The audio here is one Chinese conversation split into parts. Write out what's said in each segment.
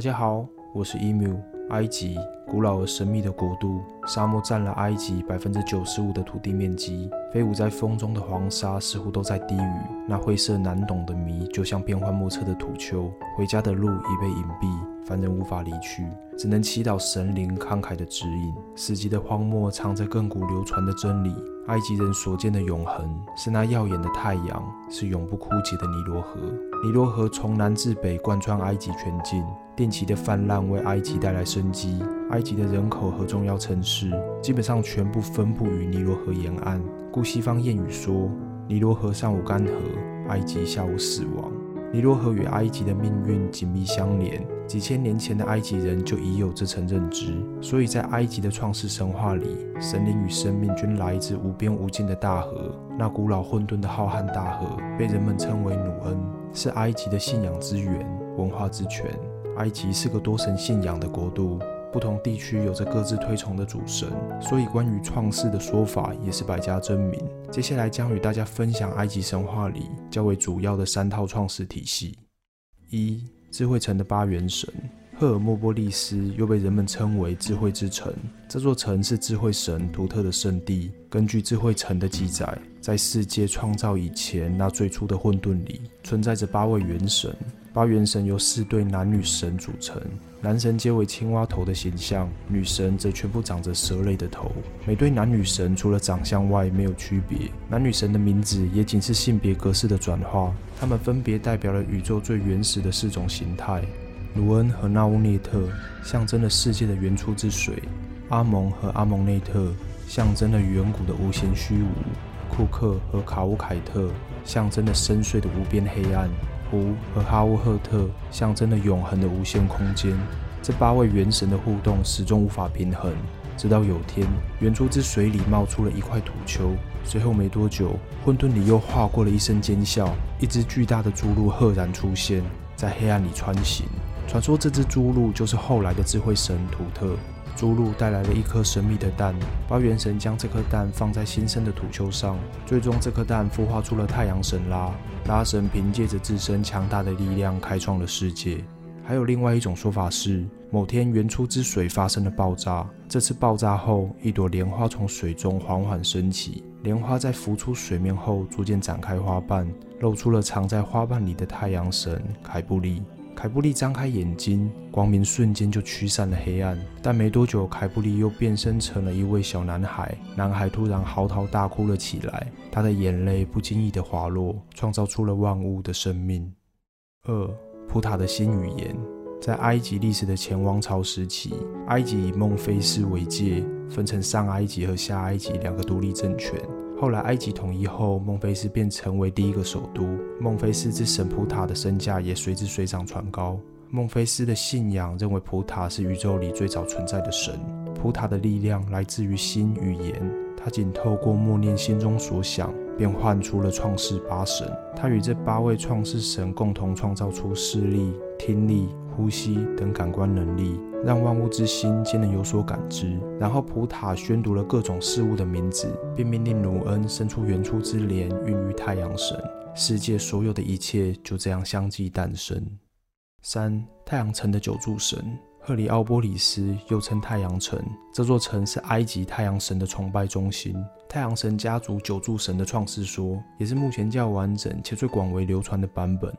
大家好，我是 Emu。埃及，古老而神秘的国度，沙漠占了埃及百分之九十五的土地面积。飞舞在风中的黄沙似乎都在低语，那晦涩难懂的谜，就像变幻莫测的土丘。回家的路已被隐蔽，凡人无法离去，只能祈祷神灵慷慨的指引。死寂的荒漠藏着亘古流传的真理。埃及人所见的永恒，是那耀眼的太阳，是永不枯竭的尼罗河。尼罗河从南至北贯穿埃及全境，定期的泛滥为埃及带来生机。埃及的人口和重要城市基本上全部分布于尼罗河沿岸，故西方谚语说：“尼罗河上午干涸，埃及下午死亡。”尼罗河与埃及的命运紧密相连，几千年前的埃及人就已有这层认知，所以在埃及的创世神话里，神灵与生命均来自无边无尽的大河。那古老混沌的浩瀚大河被人们称为努恩，是埃及的信仰之源、文化之泉。埃及是个多神信仰的国度。不同地区有着各自推崇的主神，所以关于创世的说法也是百家争鸣。接下来将与大家分享埃及神话里较为主要的三套创世体系：一、智慧城的八元神赫尔墨波利斯，又被人们称为智慧之城。这座城是智慧神独特的圣地。根据智慧城的记载，在世界创造以前，那最初的混沌里，存在着八位元神。八元神由四对男女神组成，男神皆为青蛙头的形象，女神则全部长着蛇类的头。每对男女神除了长相外没有区别，男女神的名字也仅是性别格式的转化。他们分别代表了宇宙最原始的四种形态：卢恩和纳乌内特象征了世界的原初之水；阿蒙和阿蒙内特象征了远古的无限虚无；库克和卡乌凯特象征了深邃的无边黑暗。湖和哈乌赫特象征了永恒的无限空间。这八位元神的互动始终无法平衡，直到有天，原初之水里冒出了一块土丘。随后没多久，混沌里又划过了一声尖啸，一只巨大的侏儒赫然出现在黑暗里穿行。传说这只侏儒就是后来的智慧神图特。朱露带来了一颗神秘的蛋，八元神将这颗蛋放在新生的土丘上，最终这颗蛋孵化出了太阳神拉。拉神凭借着自身强大的力量开创了世界。还有另外一种说法是，某天原初之水发生了爆炸，这次爆炸后，一朵莲花从水中缓缓升起，莲花在浮出水面后逐渐展开花瓣，露出了藏在花瓣里的太阳神凯布利。凯布利张开眼睛，光明瞬间就驱散了黑暗。但没多久，凯布利又变身成了一位小男孩。男孩突然嚎啕大哭了起来，他的眼泪不经意地滑落，创造出了万物的生命。二普塔的新语言，在埃及历史的前王朝时期，埃及以孟菲斯为界，分成上埃及和下埃及两个独立政权。后来埃及统一后，孟菲斯便成为第一个首都。孟菲斯之神普塔的身价也随之水涨船高。孟菲斯的信仰认为普塔是宇宙里最早存在的神。普塔的力量来自于心与言，他仅透过默念心中所想，便唤出了创世八神。他与这八位创世神共同创造出视力、听力。呼吸等感官能力，让万物之心皆能有所感知。然后普塔宣读了各种事物的名字，并命令努恩伸出原初之莲，孕育太阳神。世界所有的一切就这样相继诞生。三太阳城的九柱神赫里奥波里斯，又称太阳城。这座城是埃及太阳神的崇拜中心。太阳神家族九柱神的创世说，也是目前较完整且最广为流传的版本。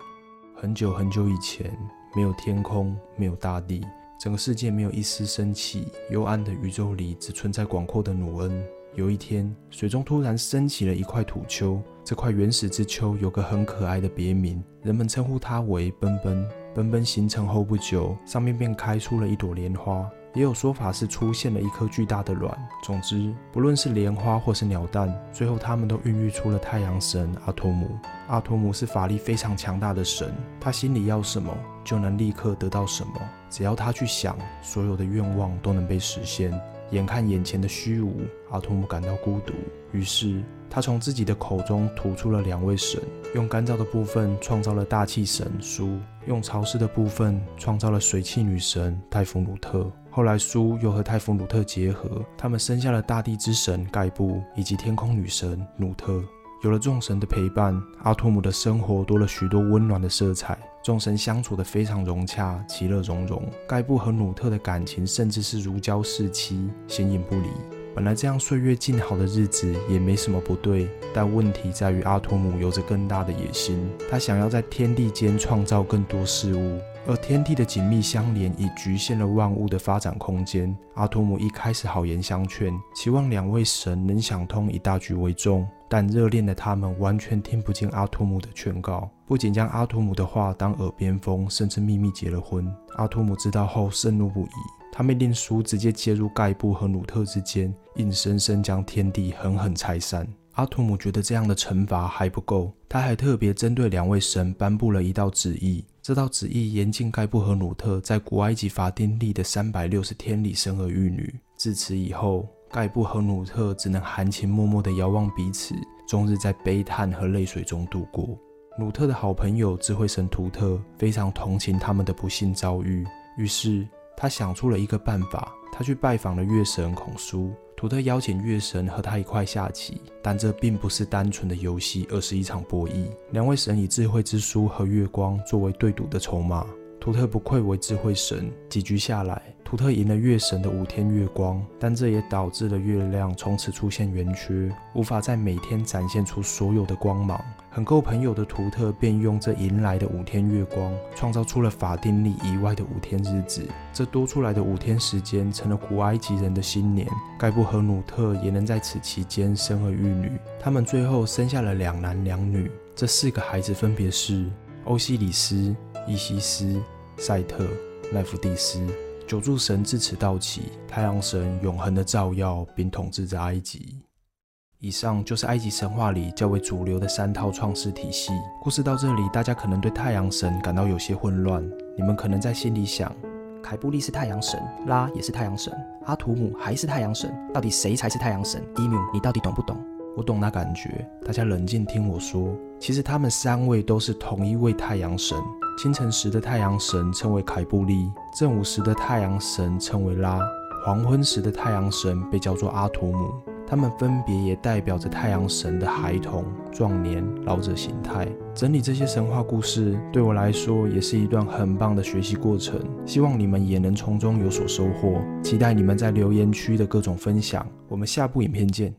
很久很久以前。没有天空，没有大地，整个世界没有一丝生气。幽暗的宇宙里只存在广阔的努恩。有一天，水中突然升起了一块土丘。这块原始之丘有个很可爱的别名，人们称呼它为“奔奔”。奔奔形成后不久，上面便开出了一朵莲花。也有说法是出现了一颗巨大的卵。总之，不论是莲花或是鸟蛋，最后他们都孕育出了太阳神阿托姆。阿托姆是法力非常强大的神，他心里要什么就能立刻得到什么，只要他去想，所有的愿望都能被实现。眼看眼前的虚无，阿图姆感到孤独，于是他从自己的口中吐出了两位神，用干燥的部分创造了大气神苏，用潮湿的部分创造了水气女神泰弗努特。后来苏又和泰弗努特结合，他们生下了大地之神盖布以及天空女神努特。有了众神的陪伴，阿图姆的生活多了许多温暖的色彩。众神相处得非常融洽，其乐融融。盖布和努特的感情甚至是如胶似漆，形影不离。本来这样岁月静好的日子也没什么不对，但问题在于阿图姆有着更大的野心，他想要在天地间创造更多事物。而天地的紧密相连已局限了万物的发展空间。阿图姆一开始好言相劝，期望两位神能想通，以大局为重。但热恋的他们完全听不进阿图姆的劝告，不仅将阿图姆的话当耳边风，甚至秘密结了婚。阿图姆知道后盛怒不已，他命令书直接介入盖布和努特之间，硬生生将天地狠狠拆散。阿图姆觉得这样的惩罚还不够，他还特别针对两位神颁布了一道旨意。这道旨意严禁盖布和努特在古埃及法定历的三百六十天里生儿育女。自此以后，盖布和努特只能含情脉脉地遥望彼此，终日在悲叹和泪水中度过。努特的好朋友智慧神图特非常同情他们的不幸遭遇，于是他想出了一个办法，他去拜访了月神孔苏。图特邀请月神和他一块下棋，但这并不是单纯的游戏，而是一场博弈。两位神以智慧之书和月光作为对赌的筹码。图特不愧为智慧神，几局下来。图特赢了月神的五天月光，但这也导致了月亮从此出现圆缺，无法在每天展现出所有的光芒。很够朋友的图特便用这迎来的五天月光，创造出了法定历以外的五天日子。这多出来的五天时间，成了古埃及人的新年。盖布和努特也能在此期间生儿育女，他们最后生下了两男两女。这四个孩子分别是欧西里斯、伊西斯、赛特、奈芙蒂斯。九柱神自此到起，太阳神永恒的照耀并统治着埃及。以上就是埃及神话里较为主流的三套创世体系。故事到这里，大家可能对太阳神感到有些混乱。你们可能在心里想：凯布利是太阳神，拉也是太阳神，阿图姆还是太阳神，到底谁才是太阳神？伊缪，你到底懂不懂？我懂那感觉。大家冷静听我说，其实他们三位都是同一位太阳神。清晨时的太阳神称为凯布利，正午时的太阳神称为拉，黄昏时的太阳神被叫做阿图姆。他们分别也代表着太阳神的孩童、壮年、老者形态。整理这些神话故事，对我来说也是一段很棒的学习过程。希望你们也能从中有所收获。期待你们在留言区的各种分享。我们下部影片见。